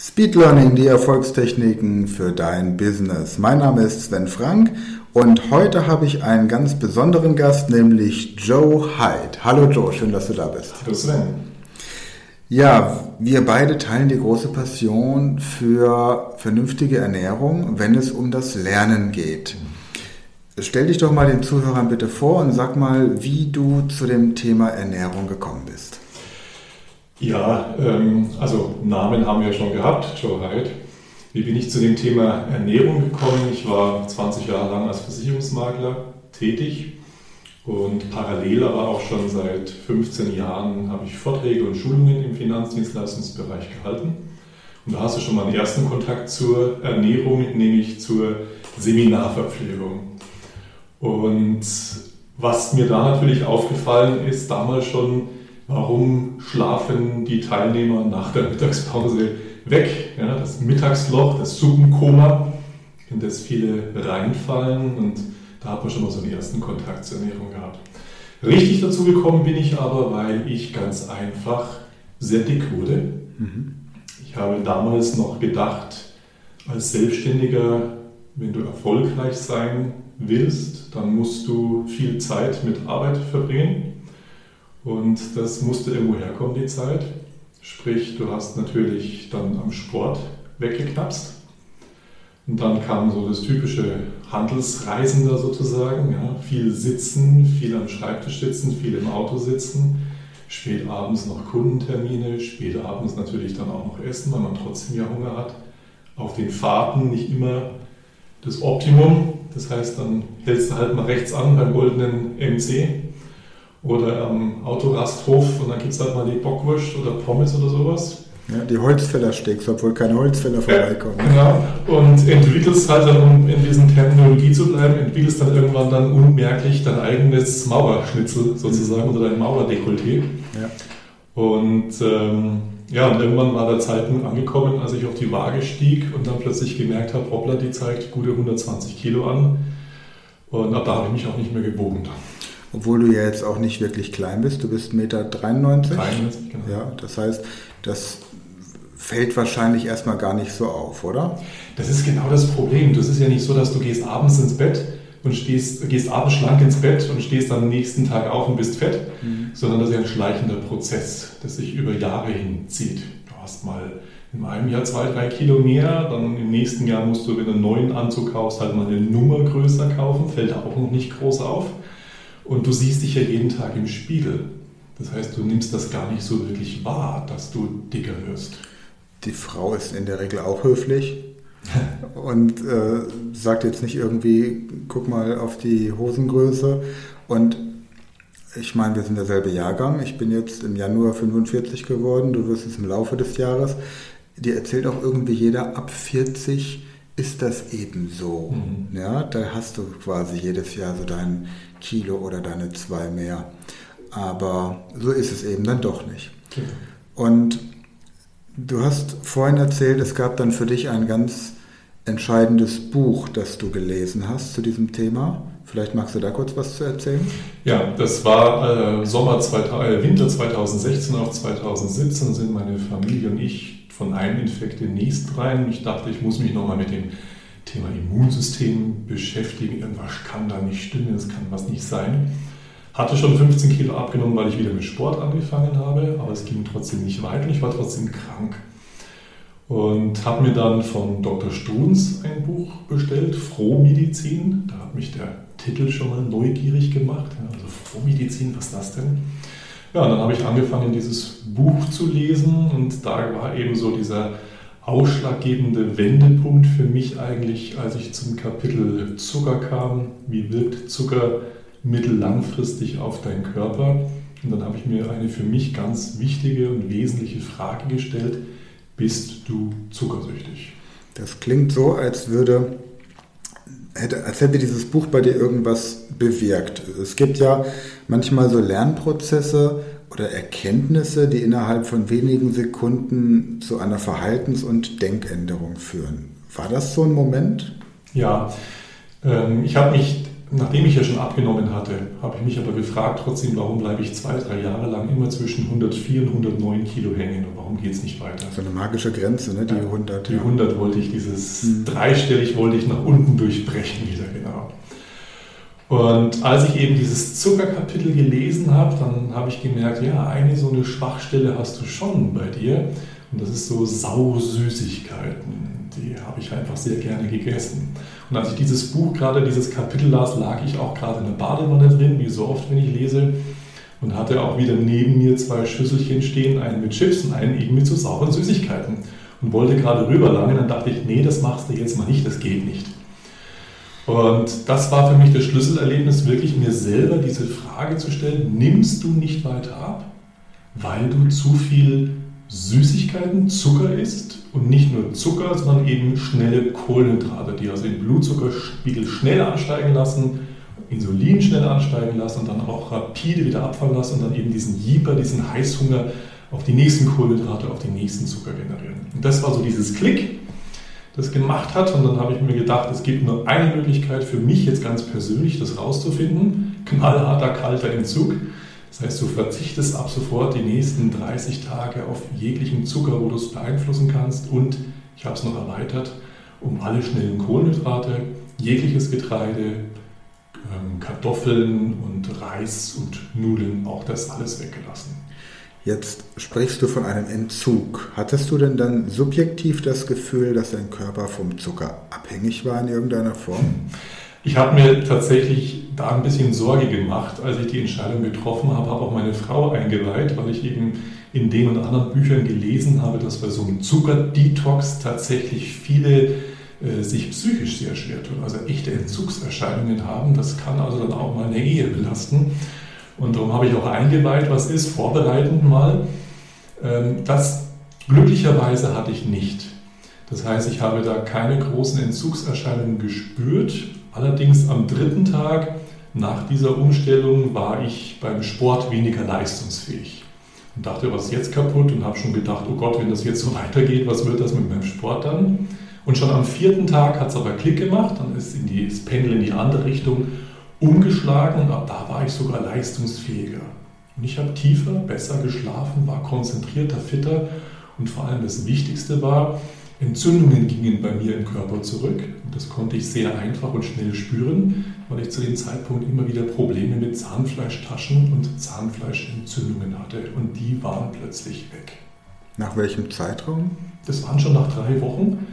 Speed Learning, die Erfolgstechniken für dein Business. Mein Name ist Sven Frank und heute habe ich einen ganz besonderen Gast, nämlich Joe Hyde. Hallo Joe, schön, dass du da bist. Hallo Sven. Ja, wir beide teilen die große Passion für vernünftige Ernährung, wenn es um das Lernen geht. Stell dich doch mal den Zuhörern bitte vor und sag mal, wie du zu dem Thema Ernährung gekommen bist. Ja, ähm, also Namen haben wir schon gehabt, Joe Hyde. Wie bin ich zu dem Thema Ernährung gekommen? Ich war 20 Jahre lang als Versicherungsmakler tätig und parallel aber auch schon seit 15 Jahren habe ich Vorträge und Schulungen im Finanzdienstleistungsbereich gehalten. Und da hast du schon mal einen ersten Kontakt zur Ernährung, nämlich zur Seminarverpflegung. Und was mir da natürlich aufgefallen ist, damals schon, warum schlafen die Teilnehmer nach der Mittagspause weg? Ja, das Mittagsloch, das Suppenkoma, in das viele reinfallen und da hat man schon mal so den ersten Kontakt zur Ernährung gehabt. Richtig dazu gekommen bin ich aber, weil ich ganz einfach sehr dick wurde. Mhm. Ich habe damals noch gedacht, als Selbstständiger, wenn du erfolgreich sein willst, dann musst du viel Zeit mit Arbeit verbringen. Und das musste irgendwo herkommen, die Zeit. Sprich, du hast natürlich dann am Sport weggeknapst. Und dann kam so das typische Handelsreisender sozusagen. Ja, viel sitzen, viel am Schreibtisch sitzen, viel im Auto sitzen. Spät abends noch Kundentermine, spät abends natürlich dann auch noch Essen, weil man trotzdem ja Hunger hat. Auf den Fahrten nicht immer das Optimum. Das heißt, dann hältst du halt mal rechts an beim goldenen MC oder am Autorasthof und dann gibt es halt mal die Bockwurst oder Pommes oder sowas. Ja, die Holzfäller steckst, obwohl keine Holzfäller vorbeikommen. Ja, genau. Und entwickelst halt dann, um in diesen Terminologie zu bleiben, entwickelst dann irgendwann dann unmerklich dein eigenes Mauerschnitzel sozusagen oder dein Mauerdekolleté. Ja. Und ähm, ja, und irgendwann war der Zeitpunkt angekommen, als ich auf die Waage stieg und dann plötzlich gemerkt habe, hoppla, die zeigt gute 120 Kilo an. Und ab da habe ich mich auch nicht mehr gewogen. Obwohl du ja jetzt auch nicht wirklich klein bist, du bist 1,93 Meter. 93, genau. Ja, das heißt, das fällt wahrscheinlich erstmal gar nicht so auf, oder? Das ist genau das Problem. Das ist ja nicht so, dass du gehst abends ins Bett und stehst, gehst abends schlank ins Bett und stehst am nächsten Tag auf und bist fett, mhm. sondern das ist ja ein schleichender Prozess, der sich über Jahre hinzieht. Du hast mal in einem Jahr zwei, drei Kilo mehr, dann im nächsten Jahr musst du, wenn du einen neuen Anzug kaufst, halt mal eine Nummer größer kaufen, fällt auch noch nicht groß auf. Und du siehst dich ja jeden Tag im Spiegel. Das heißt, du nimmst das gar nicht so wirklich wahr, dass du dicker wirst. Die Frau ist in der Regel auch höflich und äh, sagt jetzt nicht irgendwie, guck mal auf die Hosengröße. Und ich meine, wir sind derselbe Jahrgang. Ich bin jetzt im Januar 45 geworden, du wirst es im Laufe des Jahres. Dir erzählt auch irgendwie jeder, ab 40 ist das eben so. Mhm. Ja, da hast du quasi jedes Jahr so dein Kilo oder deine zwei mehr. Aber so ist es eben dann doch nicht. Mhm. Und du hast vorhin erzählt, es gab dann für dich ein ganz entscheidendes Buch, das du gelesen hast zu diesem Thema. Vielleicht magst du da kurz was zu erzählen? Ja, das war äh, Sommer 2000, äh, Winter 2016 auf 2017 sind meine Familie und ich von einem Infekt in den nächsten rein. Ich dachte, ich muss mich nochmal mit dem Thema Immunsystem beschäftigen. Irgendwas kann da nicht stimmen, es kann was nicht sein. Hatte schon 15 Kilo abgenommen, weil ich wieder mit Sport angefangen habe, aber es ging trotzdem nicht weiter und ich war trotzdem krank. Und habe mir dann von Dr. Struns ein Buch bestellt, Frohmedizin. Da hat mich der Titel schon mal neugierig gemacht. Also Frohmedizin, was ist das denn? Ja, und dann habe ich angefangen, dieses Buch zu lesen und da war eben so dieser ausschlaggebende Wendepunkt für mich eigentlich, als ich zum Kapitel Zucker kam. Wie wirkt Zucker mittellangfristig auf deinen Körper? Und dann habe ich mir eine für mich ganz wichtige und wesentliche Frage gestellt. Bist du zuckersüchtig? Das klingt so, als würde hätte, als hätte dieses Buch bei dir irgendwas bewirkt. Es gibt ja manchmal so Lernprozesse oder Erkenntnisse, die innerhalb von wenigen Sekunden zu einer Verhaltens- und Denkänderung führen. War das so ein Moment? Ja, ähm, ich habe mich nachdem ich ja schon abgenommen hatte, habe ich mich aber gefragt, trotzdem, warum bleibe ich zwei, drei Jahre lang immer zwischen 104 und 109 Kilo hängen und warum geht es nicht weiter? So eine magische Grenze, ne? die ja, 100. Die 100 wollte ich, dieses mhm. dreistellig wollte ich nach unten durchbrechen wieder, genau. Und als ich eben dieses Zuckerkapitel gelesen habe, dann habe ich gemerkt, ja, eine so eine Schwachstelle hast du schon bei dir. Und das ist so saure Süßigkeiten. Die habe ich einfach sehr gerne gegessen. Und als ich dieses Buch gerade, dieses Kapitel las, lag ich auch gerade in der Badewanne drin, wie so oft, wenn ich lese. Und hatte auch wieder neben mir zwei Schüsselchen stehen, einen mit Chips und einen eben mit so sauren Süßigkeiten. Und wollte gerade rüberlangen, dann dachte ich, nee, das machst du jetzt mal nicht, das geht nicht. Und das war für mich das Schlüsselerlebnis, wirklich mir selber diese Frage zu stellen, nimmst du nicht weiter ab, weil du zu viel Süßigkeiten, Zucker isst und nicht nur Zucker, sondern eben schnelle Kohlenhydrate, die also den Blutzuckerspiegel schnell ansteigen lassen, Insulin schnell ansteigen lassen und dann auch rapide wieder abfallen lassen und dann eben diesen Jieper, diesen Heißhunger auf die nächsten Kohlenhydrate, auf den nächsten Zucker generieren. Und das war so dieses Klick das gemacht hat. Und dann habe ich mir gedacht, es gibt nur eine Möglichkeit für mich jetzt ganz persönlich, das rauszufinden. Knallharter, kalter Entzug. Das heißt, du verzichtest ab sofort die nächsten 30 Tage auf jeglichen Zucker, wo du es beeinflussen kannst. Und ich habe es noch erweitert um alle schnellen Kohlenhydrate, jegliches Getreide, ähm, Kartoffeln und Reis und Nudeln, auch das alles weggelassen. Jetzt sprichst du von einem Entzug. Hattest du denn dann subjektiv das Gefühl, dass dein Körper vom Zucker abhängig war in irgendeiner Form? Ich habe mir tatsächlich da ein bisschen Sorge gemacht, als ich die Entscheidung getroffen habe, habe auch meine Frau eingeweiht, weil ich eben in den und anderen Büchern gelesen habe, dass bei so einem Zuckerdetox tatsächlich viele äh, sich psychisch sehr schwer tun, also echte Entzugserscheinungen haben. Das kann also dann auch mal eine Ehe belasten. Und darum habe ich auch eingeweiht, was ist, vorbereitend mal. Ähm, das glücklicherweise hatte ich nicht. Das heißt, ich habe da keine großen Entzugserscheinungen gespürt. Allerdings am dritten Tag nach dieser Umstellung war ich beim Sport weniger leistungsfähig. Und dachte, was ist jetzt kaputt? Und habe schon gedacht, oh Gott, wenn das jetzt so weitergeht, was wird das mit meinem Sport dann? Und schon am vierten Tag hat es aber Klick gemacht, dann ist in die, das Pendel in die andere Richtung umgeschlagen und ab da war ich sogar leistungsfähiger. Und ich habe tiefer, besser geschlafen, war konzentrierter, fitter und vor allem das Wichtigste war, Entzündungen gingen bei mir im Körper zurück das konnte ich sehr einfach und schnell spüren, weil ich zu dem Zeitpunkt immer wieder Probleme mit Zahnfleischtaschen und Zahnfleischentzündungen hatte und die waren plötzlich weg. Nach welchem Zeitraum? Das waren schon nach drei Wochen.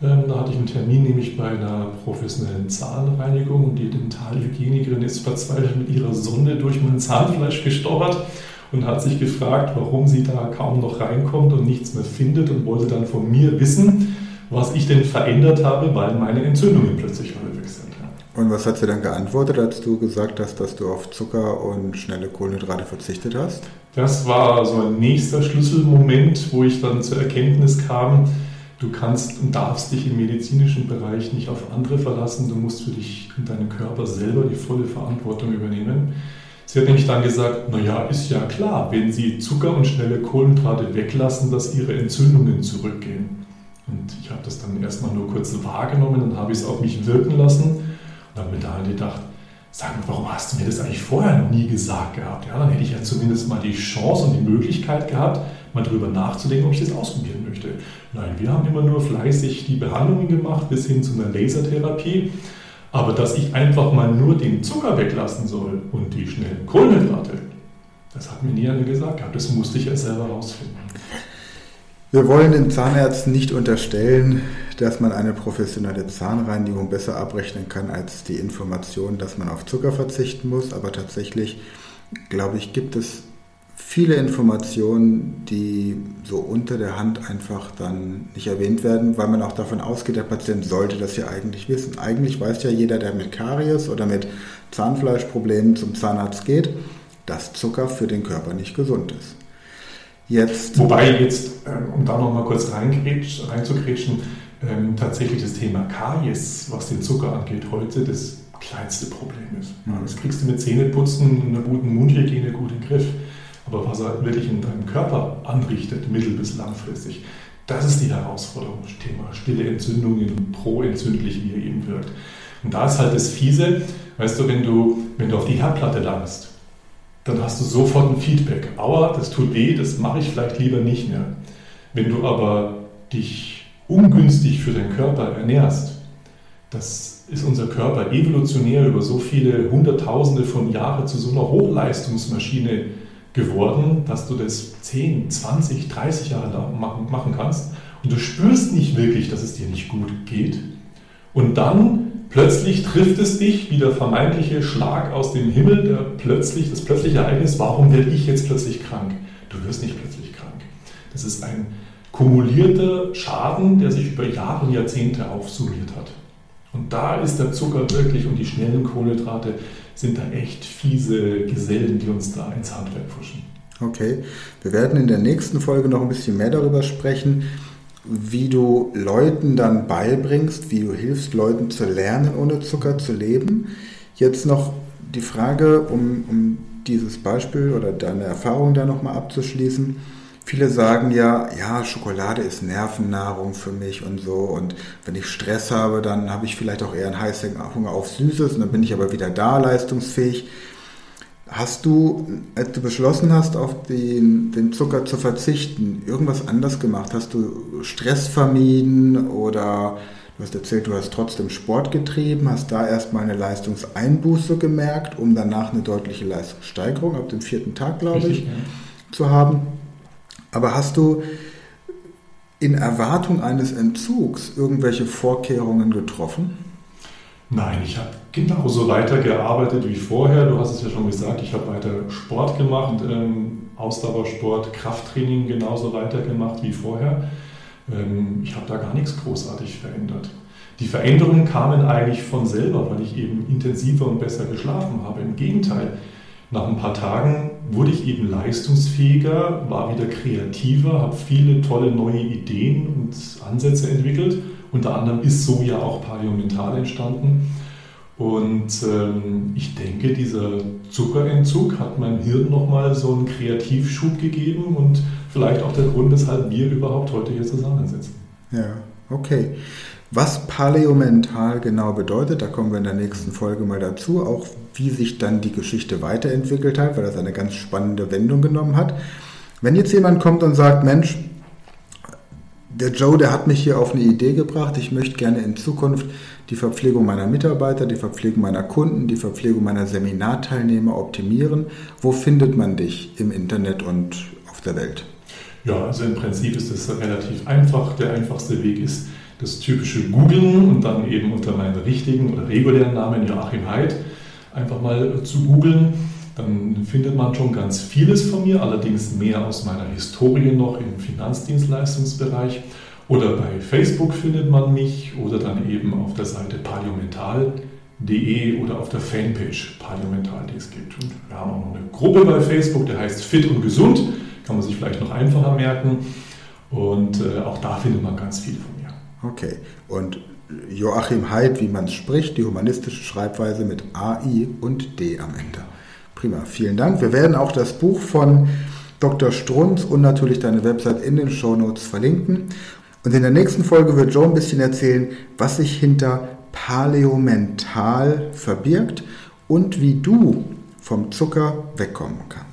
Ähm, da hatte ich einen Termin, nämlich bei einer professionellen Zahnreinigung und die Dentalhygienikerin ist verzweifelt mit ihrer Sonde durch mein Zahnfleisch gestochert und hat sich gefragt, warum sie da kaum noch reinkommt und nichts mehr findet und wollte dann von mir wissen, was ich denn verändert habe, weil meine Entzündungen plötzlich alle weg sind. Und was hat sie dann geantwortet, als du gesagt hast, dass du auf Zucker und schnelle Kohlenhydrate verzichtet hast? Das war so ein nächster Schlüsselmoment, wo ich dann zur Erkenntnis kam, Du kannst und darfst dich im medizinischen Bereich nicht auf andere verlassen. Du musst für dich und deinen Körper selber die volle Verantwortung übernehmen. Sie hat nämlich dann gesagt, naja, ist ja klar, wenn Sie Zucker und schnelle Kohlenhydrate weglassen, dass Ihre Entzündungen zurückgehen. Und ich habe das dann erstmal nur kurz wahrgenommen, dann habe ich es auf mich wirken lassen und habe mir da gedacht, sag mal, warum hast du mir das eigentlich vorher noch nie gesagt gehabt? Ja, dann hätte ich ja zumindest mal die Chance und die Möglichkeit gehabt, mal darüber nachzudenken, ob ich das ausprobieren möchte. Nein, wir haben immer nur fleißig die Behandlungen gemacht bis hin zu einer Lasertherapie. Aber dass ich einfach mal nur den Zucker weglassen soll und die schnellen Kohlenhydrate, das hat mir nie einer gesagt. Das musste ich ja selber rausfinden. Wir wollen den Zahnärzten nicht unterstellen, dass man eine professionelle Zahnreinigung besser abrechnen kann als die Information, dass man auf Zucker verzichten muss. Aber tatsächlich, glaube ich, gibt es viele Informationen, die so unter der Hand einfach dann nicht erwähnt werden, weil man auch davon ausgeht, der Patient sollte das ja eigentlich wissen. Eigentlich weiß ja jeder, der mit Karies oder mit Zahnfleischproblemen zum Zahnarzt geht, dass Zucker für den Körper nicht gesund ist. Jetzt Wobei jetzt, ähm, um da nochmal kurz reinzugrätschen, ähm, tatsächlich das Thema Karies, was den Zucker angeht, heute das kleinste Problem ist. Das kriegst du mit Zähneputzen einer guten Mundhygiene gut in den Griff. Aber was er wirklich in deinem Körper anrichtet, mittel- bis langfristig, das ist die Herausforderung. Thema stille Entzündungen, pro-entzündlich, wie er eben wirkt. Und da ist halt das Fiese, weißt du, wenn du, wenn du auf die Herdplatte langst, dann hast du sofort ein Feedback. Aua, das tut weh, das mache ich vielleicht lieber nicht mehr. Wenn du aber dich ungünstig für deinen Körper ernährst, das ist unser Körper evolutionär über so viele Hunderttausende von Jahren zu so einer Hochleistungsmaschine geworden, dass du das 10, 20, 30 Jahre lang machen kannst und du spürst nicht wirklich, dass es dir nicht gut geht. Und dann plötzlich trifft es dich wie der vermeintliche Schlag aus dem Himmel, der plötzlich, das plötzliche Ereignis, warum werde ich jetzt plötzlich krank? Du wirst nicht plötzlich krank. Das ist ein kumulierter Schaden, der sich über Jahre und Jahrzehnte aufsummiert hat. Und da ist der Zucker wirklich und die schnellen Kohlenhydrate sind da echt fiese Gesellen, die uns da ins Handwerk pfuschen. Okay, wir werden in der nächsten Folge noch ein bisschen mehr darüber sprechen, wie du Leuten dann beibringst, wie du hilfst, Leuten zu lernen, ohne Zucker zu leben. Jetzt noch die Frage, um, um dieses Beispiel oder deine Erfahrung da nochmal abzuschließen. Viele sagen ja, ja, Schokolade ist Nervennahrung für mich und so. Und wenn ich Stress habe, dann habe ich vielleicht auch eher einen heißen Hunger auf Süßes und dann bin ich aber wieder da leistungsfähig. Hast du, als du beschlossen hast, auf den, den Zucker zu verzichten, irgendwas anders gemacht? Hast du Stress vermieden oder du hast erzählt, du hast trotzdem Sport getrieben, hast da erstmal eine Leistungseinbuße gemerkt, um danach eine deutliche Leistungssteigerung ab dem vierten Tag, glaube Richtig, ich, ja. zu haben? Aber hast du in Erwartung eines Entzugs irgendwelche Vorkehrungen getroffen? Nein, ich habe genauso weitergearbeitet wie vorher. Du hast es ja schon gesagt, ich habe weiter Sport gemacht, ähm, Ausdauersport, Krafttraining genauso weitergemacht wie vorher. Ähm, ich habe da gar nichts großartig verändert. Die Veränderungen kamen eigentlich von selber, weil ich eben intensiver und besser geschlafen habe. Im Gegenteil, nach ein paar Tagen wurde ich eben leistungsfähiger, war wieder kreativer, habe viele tolle neue Ideen und Ansätze entwickelt unter anderem ist so ja auch Paleomental entstanden. Und ähm, ich denke, dieser Zuckerentzug hat meinem Hirn nochmal so einen Kreativschub gegeben und vielleicht auch der Grund, weshalb wir überhaupt heute hier zusammensitzen. Ja, okay. Was Paleomental genau bedeutet, da kommen wir in der nächsten Folge mal dazu, auch wie sich dann die Geschichte weiterentwickelt hat, weil das eine ganz spannende Wendung genommen hat. Wenn jetzt jemand kommt und sagt, Mensch, der Joe, der hat mich hier auf eine Idee gebracht. Ich möchte gerne in Zukunft die Verpflegung meiner Mitarbeiter, die Verpflegung meiner Kunden, die Verpflegung meiner Seminarteilnehmer optimieren. Wo findet man dich im Internet und auf der Welt? Ja, also im Prinzip ist es relativ einfach. Der einfachste Weg ist das typische Googlen und dann eben unter meinem richtigen oder regulären Namen Joachim Heid einfach mal zu googeln dann findet man schon ganz vieles von mir, allerdings mehr aus meiner Historie noch im Finanzdienstleistungsbereich. Oder bei Facebook findet man mich oder dann eben auf der Seite paliomental.de oder auf der Fanpage paliomental, die es gibt. Und wir haben auch noch eine Gruppe bei Facebook, der heißt Fit und Gesund, kann man sich vielleicht noch einfacher merken. Und äh, auch da findet man ganz viel von mir. Okay, und Joachim Heid, wie man es spricht, die humanistische Schreibweise mit AI und D am Ende. Prima, vielen Dank. Wir werden auch das Buch von Dr. Strunz und natürlich deine Website in den Show Notes verlinken. Und in der nächsten Folge wird Joe ein bisschen erzählen, was sich hinter Paleomental verbirgt und wie du vom Zucker wegkommen kannst.